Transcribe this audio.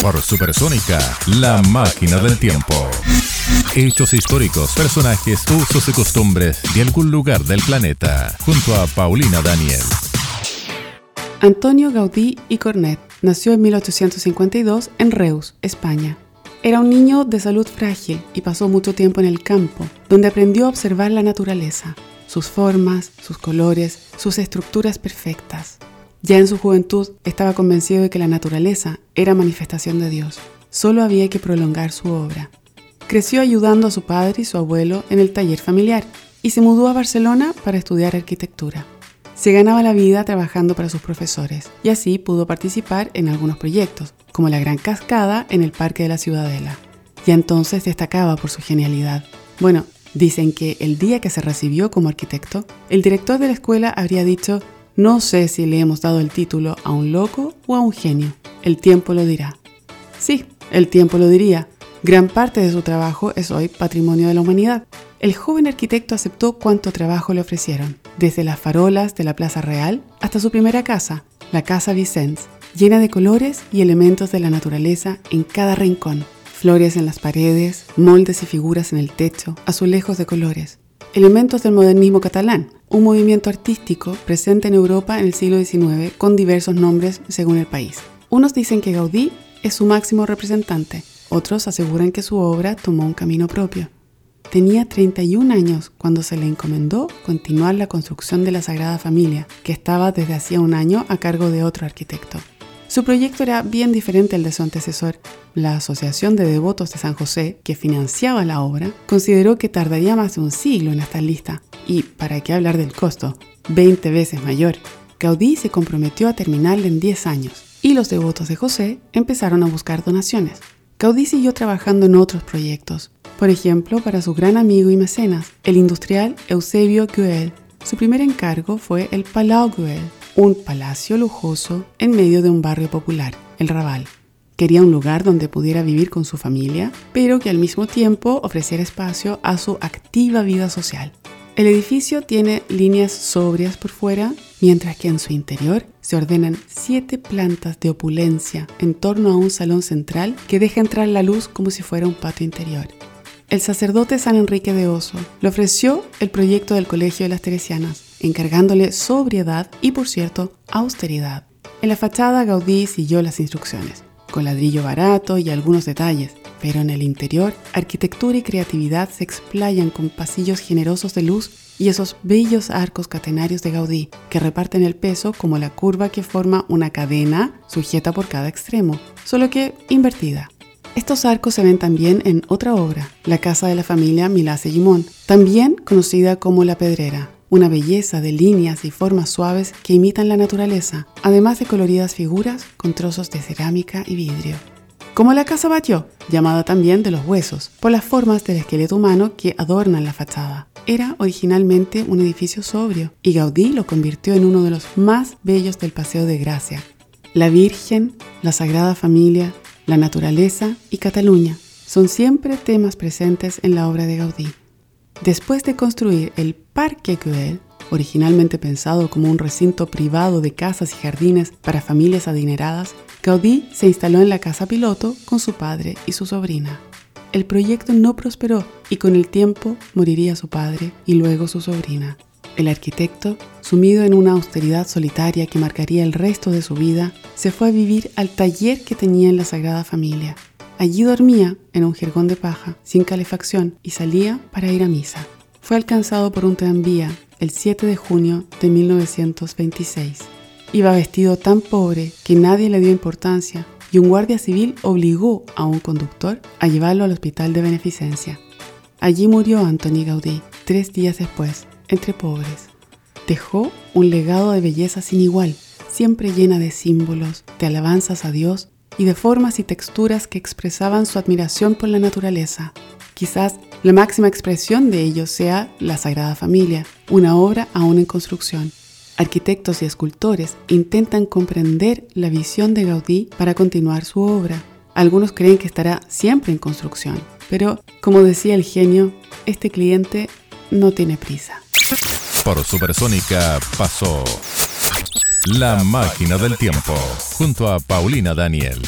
Por Supersónica, la máquina del tiempo. Hechos históricos, personajes, usos y costumbres de algún lugar del planeta, junto a Paulina Daniel. Antonio Gaudí y Cornet nació en 1852 en Reus, España. Era un niño de salud frágil y pasó mucho tiempo en el campo, donde aprendió a observar la naturaleza, sus formas, sus colores, sus estructuras perfectas. Ya en su juventud estaba convencido de que la naturaleza era manifestación de Dios. Solo había que prolongar su obra. Creció ayudando a su padre y su abuelo en el taller familiar y se mudó a Barcelona para estudiar arquitectura. Se ganaba la vida trabajando para sus profesores y así pudo participar en algunos proyectos, como la Gran Cascada en el Parque de la Ciudadela. Y entonces destacaba por su genialidad. Bueno, dicen que el día que se recibió como arquitecto, el director de la escuela habría dicho, no sé si le hemos dado el título a un loco o a un genio. El tiempo lo dirá. Sí, el tiempo lo diría. Gran parte de su trabajo es hoy patrimonio de la humanidad. El joven arquitecto aceptó cuánto trabajo le ofrecieron, desde las farolas de la Plaza Real hasta su primera casa, la Casa Vicens, llena de colores y elementos de la naturaleza en cada rincón. Flores en las paredes, moldes y figuras en el techo, azulejos de colores. Elementos del modernismo catalán, un movimiento artístico presente en Europa en el siglo XIX con diversos nombres según el país. Unos dicen que Gaudí es su máximo representante, otros aseguran que su obra tomó un camino propio. Tenía 31 años cuando se le encomendó continuar la construcción de la Sagrada Familia, que estaba desde hacía un año a cargo de otro arquitecto. Su proyecto era bien diferente al de su antecesor. La Asociación de Devotos de San José, que financiaba la obra, consideró que tardaría más de un siglo en estar lista. Y, para qué hablar del costo, 20 veces mayor. Gaudí se comprometió a terminarla en 10 años, y los devotos de José empezaron a buscar donaciones. Gaudí siguió trabajando en otros proyectos, por ejemplo, para su gran amigo y mecenas, el industrial Eusebio Guel. Su primer encargo fue el Palau Guel, un palacio lujoso en medio de un barrio popular, el Raval. Quería un lugar donde pudiera vivir con su familia, pero que al mismo tiempo ofreciera espacio a su activa vida social. El edificio tiene líneas sobrias por fuera, mientras que en su interior se ordenan siete plantas de opulencia en torno a un salón central que deja entrar la luz como si fuera un patio interior el sacerdote San Enrique de Oso le ofreció el proyecto del Colegio de las Teresianas, encargándole sobriedad y, por cierto, austeridad. En la fachada Gaudí siguió las instrucciones, con ladrillo barato y algunos detalles, pero en el interior, arquitectura y creatividad se explayan con pasillos generosos de luz y esos bellos arcos catenarios de Gaudí, que reparten el peso como la curva que forma una cadena sujeta por cada extremo, solo que invertida. Estos arcos se ven también en otra obra, La casa de la familia Milá Seguimón, también conocida como La Pedrera, una belleza de líneas y formas suaves que imitan la naturaleza, además de coloridas figuras con trozos de cerámica y vidrio. Como la casa Batlló, llamada también de los huesos, por las formas del esqueleto humano que adornan la fachada. Era originalmente un edificio sobrio y Gaudí lo convirtió en uno de los más bellos del Paseo de Gracia. La Virgen, la Sagrada Familia, la naturaleza y Cataluña son siempre temas presentes en la obra de Gaudí. Después de construir el Parque Güell, originalmente pensado como un recinto privado de casas y jardines para familias adineradas, Gaudí se instaló en la casa piloto con su padre y su sobrina. El proyecto no prosperó y con el tiempo moriría su padre y luego su sobrina. El arquitecto, sumido en una austeridad solitaria que marcaría el resto de su vida, se fue a vivir al taller que tenía en la Sagrada Familia. Allí dormía en un jergón de paja, sin calefacción, y salía para ir a misa. Fue alcanzado por un tranvía el 7 de junio de 1926. Iba vestido tan pobre que nadie le dio importancia y un guardia civil obligó a un conductor a llevarlo al hospital de beneficencia. Allí murió Antoni Gaudí tres días después, entre pobres. Dejó un legado de belleza sin igual, siempre llena de símbolos, de alabanzas a Dios y de formas y texturas que expresaban su admiración por la naturaleza. Quizás la máxima expresión de ello sea la Sagrada Familia, una obra aún en construcción. Arquitectos y escultores intentan comprender la visión de Gaudí para continuar su obra. Algunos creen que estará siempre en construcción, pero como decía el genio, este cliente no tiene prisa. Por Supersónica pasó La máquina del tiempo, junto a Paulina Daniel.